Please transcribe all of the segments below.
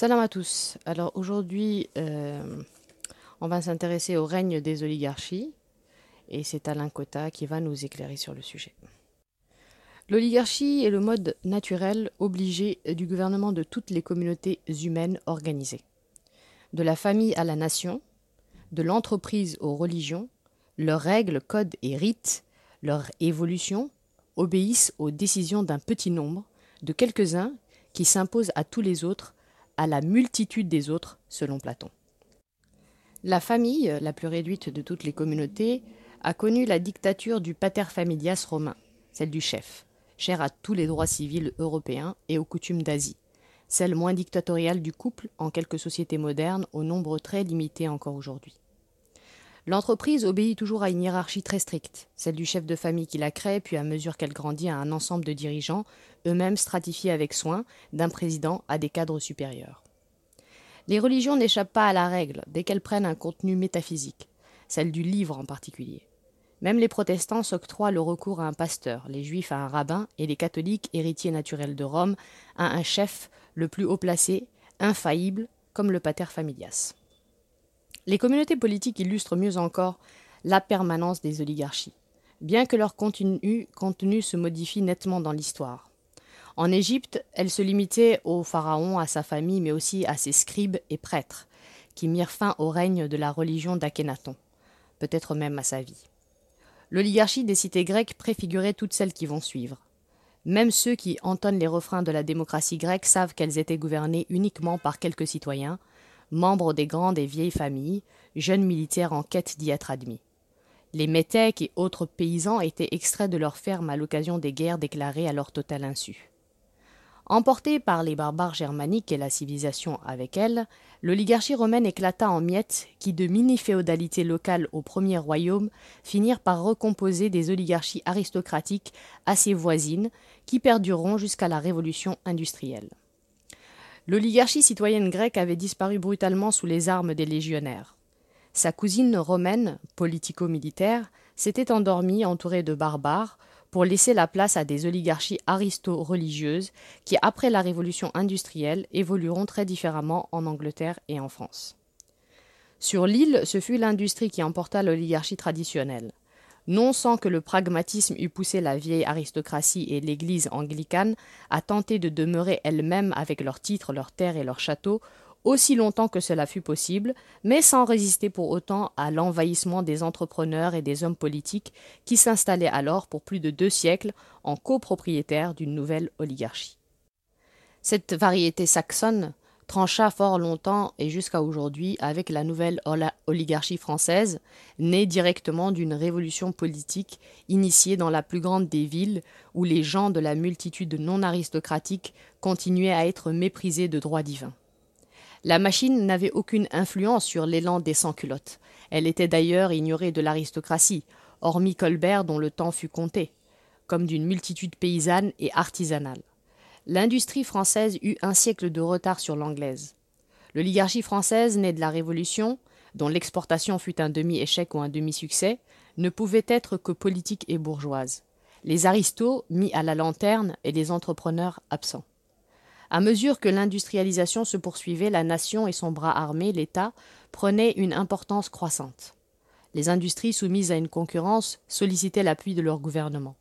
Salam à tous. Alors aujourd'hui, euh, on va s'intéresser au règne des oligarchies et c'est Alain Cotta qui va nous éclairer sur le sujet. L'oligarchie est le mode naturel obligé du gouvernement de toutes les communautés humaines organisées. De la famille à la nation, de l'entreprise aux religions, leurs règles, codes et rites, leur évolution obéissent aux décisions d'un petit nombre, de quelques-uns, qui s'imposent à tous les autres, à la multitude des autres, selon Platon. La famille, la plus réduite de toutes les communautés, a connu la dictature du pater familias romain, celle du chef, chère à tous les droits civils européens et aux coutumes d'Asie, celle moins dictatoriale du couple en quelques sociétés modernes au nombre très limité encore aujourd'hui. L'entreprise obéit toujours à une hiérarchie très stricte, celle du chef de famille qui la crée, puis à mesure qu'elle grandit à un ensemble de dirigeants, eux-mêmes stratifiés avec soin, d'un président à des cadres supérieurs. Les religions n'échappent pas à la règle dès qu'elles prennent un contenu métaphysique, celle du livre en particulier. Même les protestants s'octroient le recours à un pasteur, les juifs à un rabbin et les catholiques, héritiers naturels de Rome, à un chef le plus haut placé, infaillible, comme le pater familias. Les communautés politiques illustrent mieux encore la permanence des oligarchies, bien que leur contenu, se modifie nettement dans l'histoire. En Égypte, elles se limitaient au pharaon, à sa famille, mais aussi à ses scribes et prêtres, qui mirent fin au règne de la religion d'Akhénaton, peut-être même à sa vie. L'oligarchie des cités grecques préfigurait toutes celles qui vont suivre. Même ceux qui entonnent les refrains de la démocratie grecque savent qu'elles étaient gouvernées uniquement par quelques citoyens, membres des grandes et vieilles familles, jeunes militaires en quête d'y être admis. Les métèques et autres paysans étaient extraits de leurs fermes à l'occasion des guerres déclarées à leur totale insu. Emportée par les barbares germaniques et la civilisation avec elle, l'oligarchie romaine éclata en miettes qui, de mini-féodalité locale au premier royaume, finirent par recomposer des oligarchies aristocratiques assez voisines qui perdureront jusqu'à la révolution industrielle. L'oligarchie citoyenne grecque avait disparu brutalement sous les armes des légionnaires. Sa cousine romaine, politico-militaire, s'était endormie entourée de barbares pour laisser la place à des oligarchies aristo-religieuses qui, après la révolution industrielle, évolueront très différemment en Angleterre et en France. Sur l'île, ce fut l'industrie qui emporta l'oligarchie traditionnelle. Non sans que le pragmatisme eût poussé la vieille aristocratie et l'Église anglicane à tenter de demeurer elles-mêmes avec leurs titres, leurs terres et leurs châteaux aussi longtemps que cela fut possible, mais sans résister pour autant à l'envahissement des entrepreneurs et des hommes politiques qui s'installaient alors pour plus de deux siècles en copropriétaires d'une nouvelle oligarchie. Cette variété saxonne trancha fort longtemps et jusqu'à aujourd'hui avec la nouvelle oligarchie française, née directement d'une révolution politique initiée dans la plus grande des villes où les gens de la multitude non aristocratique continuaient à être méprisés de droit divin. La machine n'avait aucune influence sur l'élan des sans-culottes. Elle était d'ailleurs ignorée de l'aristocratie, hormis Colbert dont le temps fut compté, comme d'une multitude paysanne et artisanale. L'industrie française eut un siècle de retard sur l'anglaise. L'oligarchie française, née de la Révolution, dont l'exportation fut un demi-échec ou un demi-succès, ne pouvait être que politique et bourgeoise. Les aristos mis à la lanterne et les entrepreneurs absents. À mesure que l'industrialisation se poursuivait, la nation et son bras armé, l'État, prenaient une importance croissante. Les industries soumises à une concurrence sollicitaient l'appui de leur gouvernement,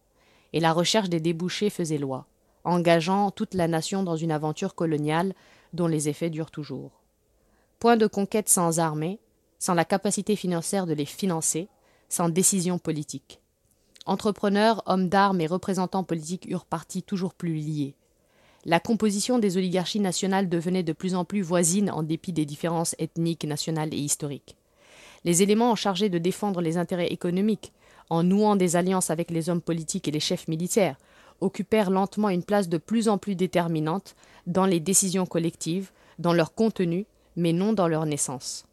et la recherche des débouchés faisait loi, engageant toute la nation dans une aventure coloniale dont les effets durent toujours. Point de conquête sans armée, sans la capacité financière de les financer, sans décision politique. Entrepreneurs, hommes d'armes et représentants politiques eurent partis toujours plus liés, la composition des oligarchies nationales devenait de plus en plus voisine en dépit des différences ethniques, nationales et historiques. Les éléments chargés de défendre les intérêts économiques, en nouant des alliances avec les hommes politiques et les chefs militaires, occupèrent lentement une place de plus en plus déterminante dans les décisions collectives, dans leur contenu, mais non dans leur naissance.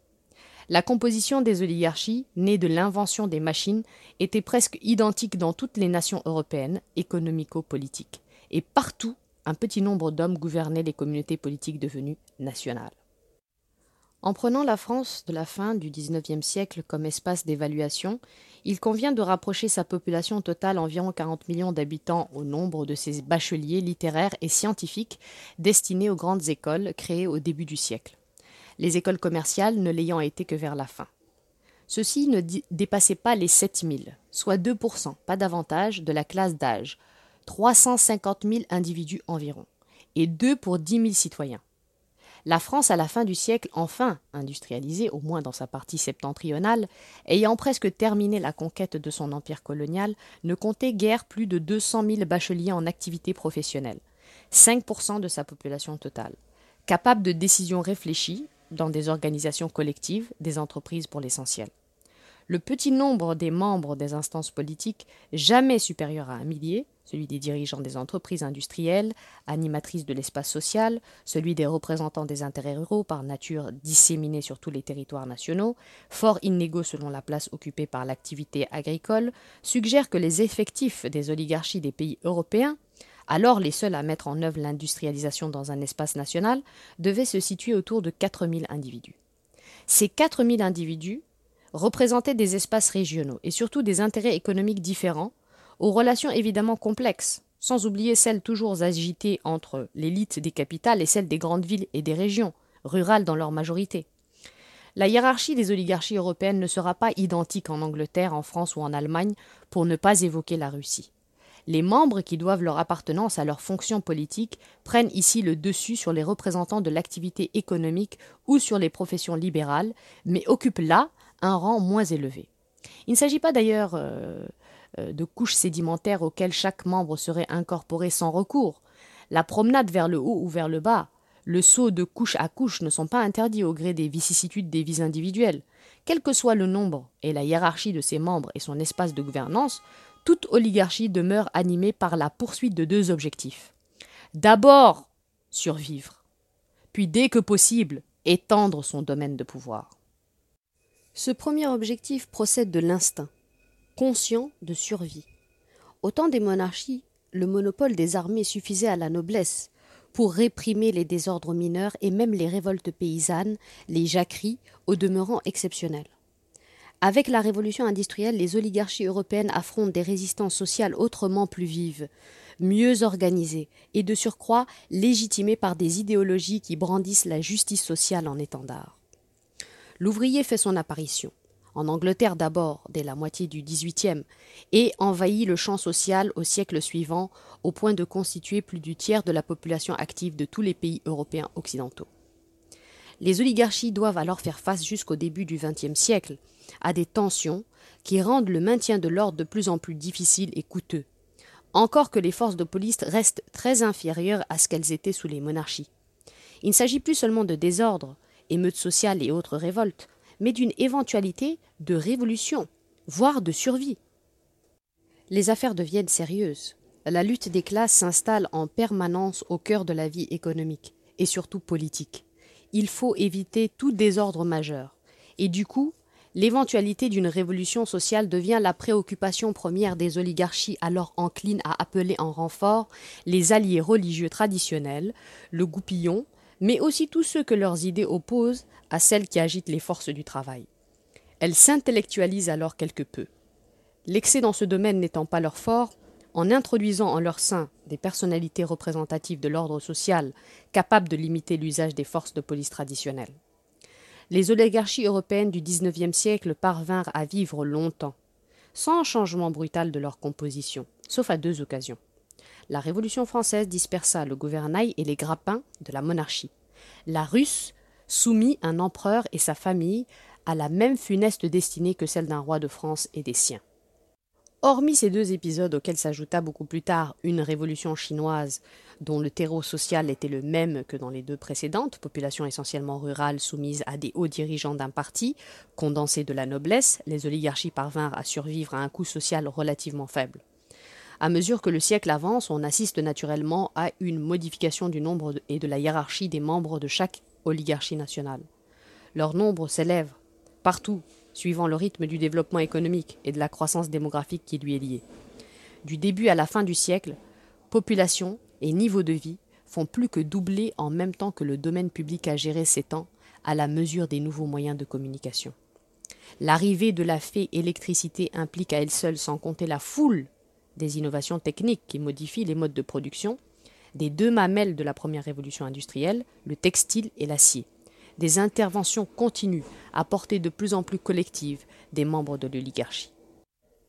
La composition des oligarchies, née de l'invention des machines, était presque identique dans toutes les nations européennes, économico-politiques, et partout un petit nombre d'hommes gouvernaient les communautés politiques devenues nationales. En prenant la France de la fin du XIXe siècle comme espace d'évaluation, il convient de rapprocher sa population totale environ 40 millions d'habitants au nombre de ses bacheliers littéraires et scientifiques destinés aux grandes écoles créées au début du siècle. Les écoles commerciales ne l'ayant été que vers la fin. Ceux-ci ne dépassaient pas les 7000, soit 2%, pas davantage, de la classe d'âge, 350 000 individus environ, et 2 pour 10 000 citoyens. La France, à la fin du siècle, enfin industrialisée, au moins dans sa partie septentrionale, ayant presque terminé la conquête de son empire colonial, ne comptait guère plus de 200 000 bacheliers en activité professionnelle, 5% de sa population totale, capable de décisions réfléchies dans des organisations collectives, des entreprises pour l'essentiel. Le petit nombre des membres des instances politiques, jamais supérieur à un millier, celui des dirigeants des entreprises industrielles, animatrices de l'espace social, celui des représentants des intérêts ruraux par nature disséminés sur tous les territoires nationaux, fort inégaux selon la place occupée par l'activité agricole, suggère que les effectifs des oligarchies des pays européens, alors les seuls à mettre en œuvre l'industrialisation dans un espace national, devaient se situer autour de 4000 individus. Ces 4000 individus représentaient des espaces régionaux et surtout des intérêts économiques différents, aux relations évidemment complexes, sans oublier celles toujours agitées entre l'élite des capitales et celles des grandes villes et des régions, rurales dans leur majorité. La hiérarchie des oligarchies européennes ne sera pas identique en Angleterre, en France ou en Allemagne, pour ne pas évoquer la Russie. Les membres qui doivent leur appartenance à leur fonction politique prennent ici le dessus sur les représentants de l'activité économique ou sur les professions libérales, mais occupent là un rang moins élevé. Il ne s'agit pas d'ailleurs euh, de couches sédimentaires auxquelles chaque membre serait incorporé sans recours. La promenade vers le haut ou vers le bas, le saut de couche à couche ne sont pas interdits au gré des vicissitudes des vies individuelles. Quel que soit le nombre et la hiérarchie de ses membres et son espace de gouvernance, toute oligarchie demeure animée par la poursuite de deux objectifs. D'abord, survivre, puis dès que possible, étendre son domaine de pouvoir. Ce premier objectif procède de l'instinct conscient de survie. Au temps des monarchies, le monopole des armées suffisait à la noblesse pour réprimer les désordres mineurs et même les révoltes paysannes, les jacqueries, au demeurant exceptionnelles. Avec la révolution industrielle, les oligarchies européennes affrontent des résistances sociales autrement plus vives, mieux organisées et de surcroît légitimées par des idéologies qui brandissent la justice sociale en étendard. L'ouvrier fait son apparition en Angleterre d'abord, dès la moitié du XVIIIe, et envahit le champ social au siècle suivant, au point de constituer plus du tiers de la population active de tous les pays européens occidentaux. Les oligarchies doivent alors faire face jusqu'au début du XXe siècle à des tensions qui rendent le maintien de l'ordre de plus en plus difficile et coûteux, encore que les forces de police restent très inférieures à ce qu'elles étaient sous les monarchies. Il ne s'agit plus seulement de désordre, émeutes sociales et autres révoltes, mais d'une éventualité de révolution, voire de survie. Les affaires deviennent sérieuses. La lutte des classes s'installe en permanence au cœur de la vie économique et surtout politique. Il faut éviter tout désordre majeur. Et du coup, l'éventualité d'une révolution sociale devient la préoccupation première des oligarchies alors enclines à appeler en renfort les alliés religieux traditionnels, le goupillon, mais aussi tous ceux que leurs idées opposent à celles qui agitent les forces du travail. Elles s'intellectualisent alors quelque peu. L'excès dans ce domaine n'étant pas leur fort, en introduisant en leur sein des personnalités représentatives de l'ordre social capables de limiter l'usage des forces de police traditionnelles. Les oligarchies européennes du XIXe siècle parvinrent à vivre longtemps, sans changement brutal de leur composition, sauf à deux occasions. La Révolution française dispersa le gouvernail et les grappins de la monarchie. La Russe soumit un empereur et sa famille à la même funeste destinée que celle d'un roi de France et des siens. Hormis ces deux épisodes auxquels s'ajouta beaucoup plus tard une révolution chinoise dont le terreau social était le même que dans les deux précédentes, population essentiellement rurale soumise à des hauts dirigeants d'un parti, condensé de la noblesse, les oligarchies parvinrent à survivre à un coût social relativement faible. À mesure que le siècle avance, on assiste naturellement à une modification du nombre et de la hiérarchie des membres de chaque oligarchie nationale. Leur nombre s'élève partout, suivant le rythme du développement économique et de la croissance démographique qui lui est liée. Du début à la fin du siècle, population et niveau de vie font plus que doubler en même temps que le domaine public à gérer s'étend, à la mesure des nouveaux moyens de communication. L'arrivée de la fée électricité implique à elle seule, sans compter la foule des innovations techniques qui modifient les modes de production, des deux mamelles de la première révolution industrielle, le textile et l'acier, des interventions continues à portée de plus en plus collective des membres de l'oligarchie.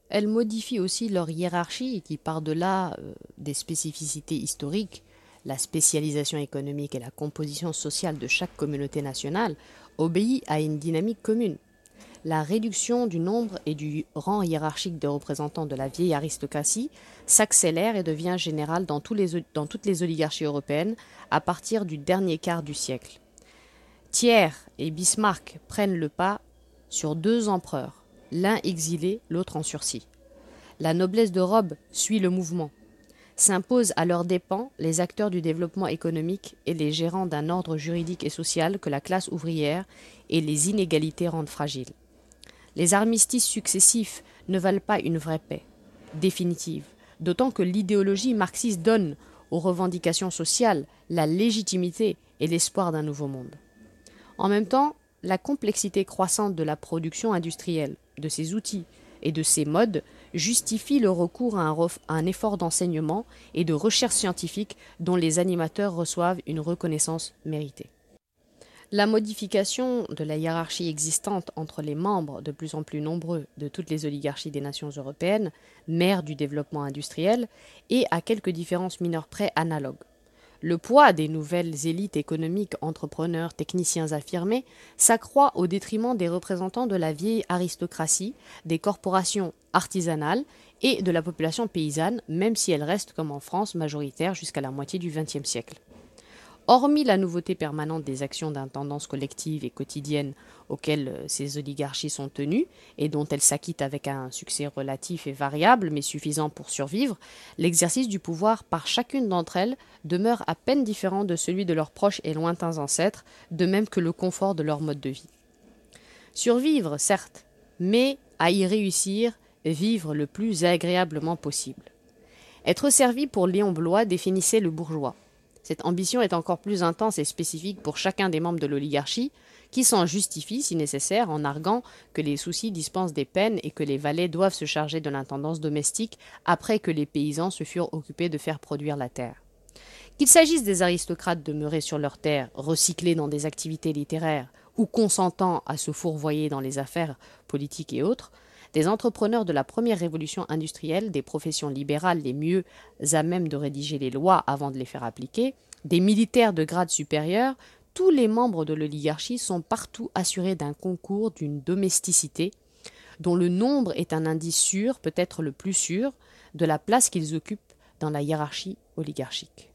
Elle modifie aussi leur hiérarchie qui, par-delà euh, des spécificités historiques, la spécialisation économique et la composition sociale de chaque communauté nationale, obéit à une dynamique commune. La réduction du nombre et du rang hiérarchique des représentants de la vieille aristocratie s'accélère et devient générale dans, toutes les oligarchies européennes à partir du dernier quart du siècle. Thiers et Bismarck prennent le pas sur deux empereurs, l'un exilé, l'autre en sursis. La noblesse de robe suit le mouvement. S'imposent à leurs dépens les acteurs du développement économique et les gérants d'un ordre juridique et social que la classe ouvrière et les inégalités rendent fragiles. Les armistices successifs ne valent pas une vraie paix, définitive, d'autant que l'idéologie marxiste donne aux revendications sociales la légitimité et l'espoir d'un nouveau monde. En même temps, la complexité croissante de la production industrielle, de ses outils et de ses modes justifie le recours à un, effort d'enseignement et de recherche scientifique dont les animateurs reçoivent une reconnaissance méritée. La modification de la hiérarchie existante entre les membres de plus en plus nombreux de toutes les oligarchies des nations européennes, mères du développement industriel, est à quelques différences mineures près analogue. Le poids des nouvelles élites économiques, entrepreneurs, techniciens affirmés s'accroît au détriment des représentants de la vieille aristocratie, des corporations artisanales et de la population paysanne, même si elle reste, comme en France, majoritaire jusqu'à la moitié du XXe siècle. Hormis la nouveauté permanente des actions d'intendance collective et quotidienne auxquelles euh, ces oligarchies sont tenues et dont elles s'acquittent avec un succès relatif et variable mais suffisant pour survivre, l'exercice du pouvoir par chacune d'entre elles demeure à peine différent de celui de leurs proches et lointains ancêtres, de même que le confort de leur mode de vie. Survivre, certes, mais à y réussir, vivre le plus agréablement possible. Être servi pour Léon Blois définissait le bourgeois. Cette ambition est encore plus intense et spécifique pour chacun des membres de l'oligarchie, qui s'en justifie, si nécessaire, en arguant que les soucis dispensent des peines et que les valets doivent se charger de l'intendance domestique après que les paysans se furent occupés de faire produire la terre. Qu'il s'agisse des aristocrates demeurés sur leurs terres, recyclés dans des activités littéraires, ou consentant à se fourvoyer dans les affaires politiques et autres, des entrepreneurs de la première révolution industrielle, des professions libérales les mieux à même de rédiger les lois avant de les faire appliquer, des militaires de grade supérieur, tous les membres de l'oligarchie sont partout assurés d'un concours, d'une domesticité, dont le nombre est un indice sûr, peut-être le plus sûr, de la place qu'ils occupent dans la hiérarchie oligarchique.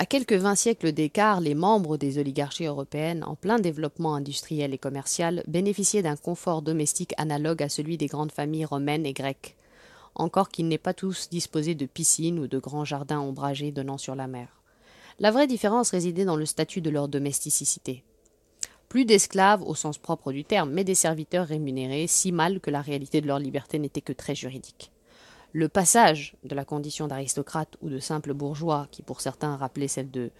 À quelques vingt siècles d'écart, les membres des oligarchies européennes, en plein développement industriel et commercial, bénéficiaient d'un confort domestique analogue à celui des grandes familles romaines et grecques, encore qu'ils n'aient pas tous disposé de piscines ou de grands jardins ombragés donnant sur la mer. La vraie différence résidait dans le statut de leur domesticité. Plus d'esclaves au sens propre du terme, mais des serviteurs rémunérés, si mal que la réalité de leur liberté n'était que très juridique. Le passage de la condition d'aristocrate ou de simple bourgeois, qui pour certains rappelait celle de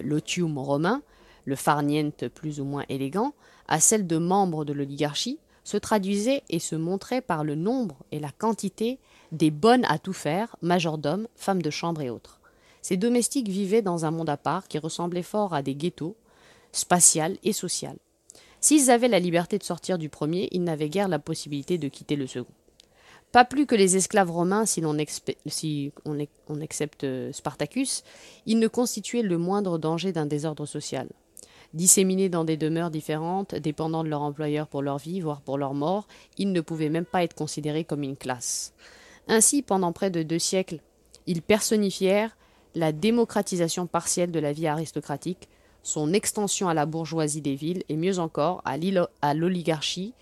l'otium romain, le farniente plus ou moins élégant, à celle de membre de l'oligarchie, se traduisait et se montrait par le nombre et la quantité des bonnes à tout faire, majordomes, femmes de chambre et autres. Ces domestiques vivaient dans un monde à part qui ressemblait fort à des ghettos, spatial et social. S'ils avaient la liberté de sortir du premier, ils n'avaient guère la possibilité de quitter le second. Pas plus que les esclaves romains, si l'on accepte euh, Spartacus, ils ne constituaient le moindre danger d'un désordre social. Disséminés dans des demeures différentes, dépendant de leur employeur pour leur vie, voire pour leur mort, ils ne pouvaient même pas être considérés comme une classe. Ainsi, pendant près de deux siècles, ils personnifièrent la démocratisation partielle de la vie aristocratique, son extension à la bourgeoisie des villes et mieux encore à l'oligarchie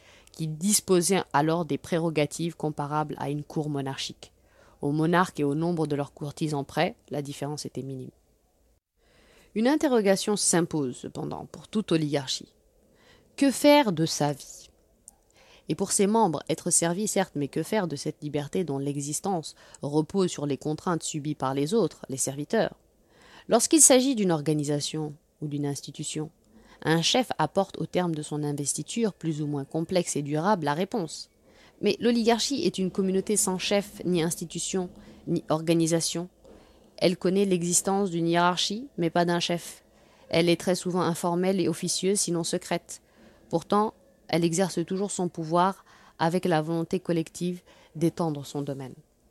qui disposaient alors des prérogatives comparables à une cour monarchique. Aux monarques et au nombre de leurs courtisans près, la différence était minime. Une interrogation s'impose cependant pour toute oligarchie. Que faire de sa vie? Et pour ses membres, être servi certes, mais que faire de cette liberté dont l'existence repose sur les contraintes subies par les autres, les serviteurs? Lorsqu'il s'agit d'une organisation ou d'une institution, Un chef apporte au terme de son investiture, plus ou moins complexe et durable, la réponse. Mais l'oligarchie est une communauté sans chef, ni institution, ni organisation. Elle connaît l'existence d'une hiérarchie, mais pas d'un chef. Elle est très souvent informelle et officieuse, sinon secrète. Pourtant, elle exerce toujours son pouvoir avec la volonté collective d'étendre son domaine.